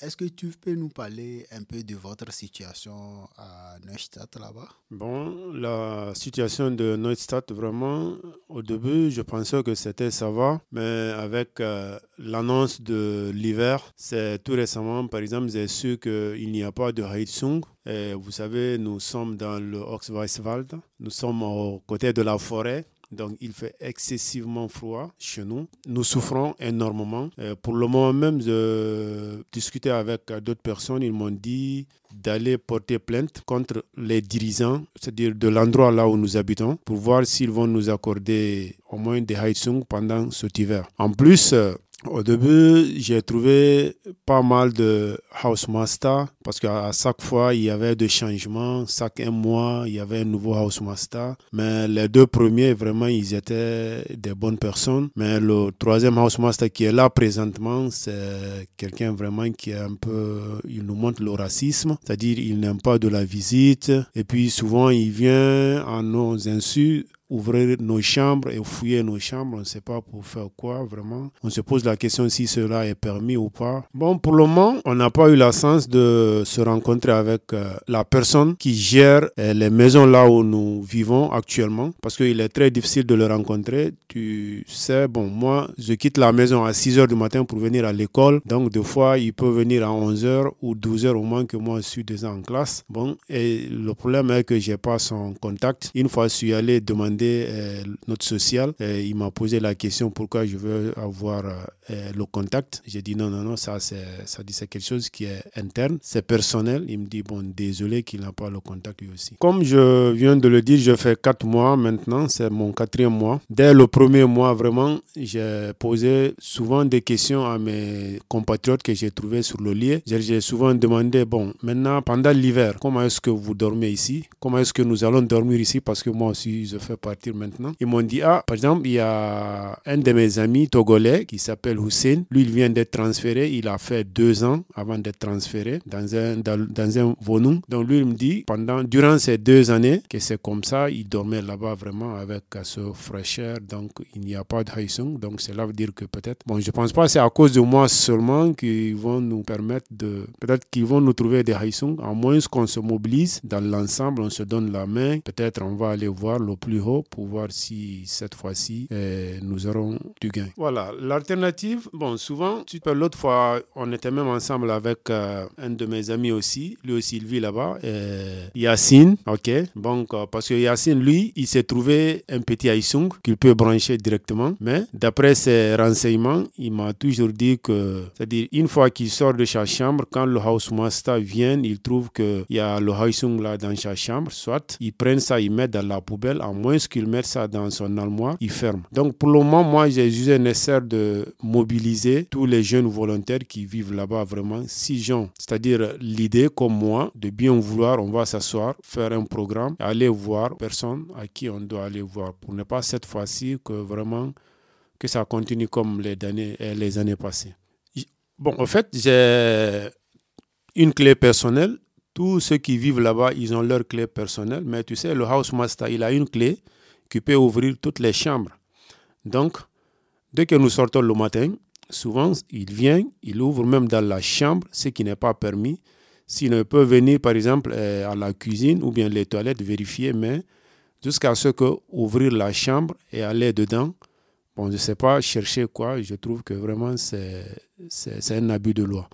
est-ce que tu peux nous parler un peu de votre situation à Neustadt là-bas? Bon, la situation de Neustadt, vraiment, au début, je pensais que c'était ça va, mais avec euh, l'annonce de l'hiver, c'est tout récemment, par exemple, j'ai su qu'il n'y a pas de Heizung. Et vous savez, nous sommes dans le Oxweiswald, nous sommes aux côtés de la forêt. Donc il fait excessivement froid chez nous. Nous souffrons énormément. Euh, pour le moment même, je discutais avec d'autres personnes. Ils m'ont dit d'aller porter plainte contre les dirigeants, c'est-à-dire de l'endroit là où nous habitons, pour voir s'ils vont nous accorder au moins des Heizung pendant cet hiver. En plus, euh, au début, j'ai trouvé pas mal de house master parce qu'à chaque fois, il y avait des changements. Chaque mois, il y avait un nouveau house master. Mais les deux premiers, vraiment, ils étaient des bonnes personnes. Mais le troisième house master qui est là présentement, c'est quelqu'un vraiment qui est un peu, il nous montre le racisme. C'est-à-dire, il n'aime pas de la visite. Et puis, souvent, il vient à nos insus ouvrir nos chambres et fouiller nos chambres, on ne sait pas pour faire quoi vraiment. On se pose la question si cela est permis ou pas. Bon, pour le moment, on n'a pas eu la chance de se rencontrer avec euh, la personne qui gère euh, les maisons là où nous vivons actuellement parce qu'il est très difficile de le rencontrer. Tu sais, bon, moi, je quitte la maison à 6 heures du matin pour venir à l'école. Donc, des fois, il peut venir à 11 heures ou 12 heures au moins que moi, je suis déjà en classe. Bon, et le problème est que j'ai pas son contact. Une fois, je suis allé demander euh, notre social. Il m'a posé la question pourquoi je veux avoir euh, le contact. J'ai dit non, non, non, ça c'est ça dit c'est quelque chose qui est interne, c'est personnel. Il me dit bon, désolé qu'il n'a pas le contact lui aussi. Comme je viens de le dire, je fais quatre mois maintenant, c'est mon quatrième mois. Dès le premier mois, vraiment, j'ai posé souvent des questions à mes compatriotes que j'ai trouvés sur le lieu. J'ai souvent demandé bon, maintenant pendant l'hiver, comment est-ce que vous dormez ici? Comment est-ce que nous allons dormir ici? Parce que moi aussi, je fais pas maintenant. Ils m'ont dit, ah, par exemple, il y a un de mes amis togolais qui s'appelle Hussein. Lui, il vient d'être transféré. Il a fait deux ans avant d'être transféré dans un, dans, un Vonou. Donc, lui, il me dit, pendant, durant ces deux années, que c'est comme ça, il dormait là-bas vraiment avec ce fraîcheur. Donc, il n'y a pas de Haïsung. Donc, cela veut dire que peut-être, bon, je pense pas c'est à cause de moi seulement qu'ils vont nous permettre de, peut-être qu'ils vont nous trouver des Haïsung, à moins qu'on se mobilise dans l'ensemble, on se donne la main. Peut-être on va aller voir le plus haut pour voir si cette fois-ci eh, nous aurons du gain. Voilà, l'alternative, bon, souvent, l'autre fois, on était même ensemble avec euh, un de mes amis aussi, lui aussi il vit là-bas, eh, Yacine, ok, donc euh, parce que Yacine, lui, il s'est trouvé un petit Aïsung qu'il peut brancher directement, mais d'après ses renseignements, il m'a toujours dit que, c'est-à-dire une fois qu'il sort de sa chambre, quand le house master vient, il trouve qu'il y a le Aïsung là dans sa chambre, soit ils prennent ça, ils mettent dans la poubelle, à moins qu'il mette ça dans son armoire, il ferme. Donc pour le moment, moi, j'ai jugé nécessaire de mobiliser tous les jeunes volontaires qui vivent là-bas vraiment, six gens. C'est-à-dire l'idée, comme moi, de bien vouloir, on va s'asseoir, faire un programme, aller voir personne à qui on doit aller voir pour ne pas cette fois-ci que vraiment que ça continue comme les années, les années passées. Bon, en fait, j'ai une clé personnelle tous ceux qui vivent là-bas, ils ont leur clé personnelle, mais tu sais, le house master, il a une clé qui peut ouvrir toutes les chambres. Donc, dès que nous sortons le matin, souvent, il vient, il ouvre même dans la chambre, ce qui n'est pas permis. S'il ne peut venir, par exemple, euh, à la cuisine ou bien les toilettes, vérifier, mais jusqu'à ce que ouvrir la chambre et aller dedans, bon, je ne sais pas chercher quoi, je trouve que vraiment c'est un abus de loi.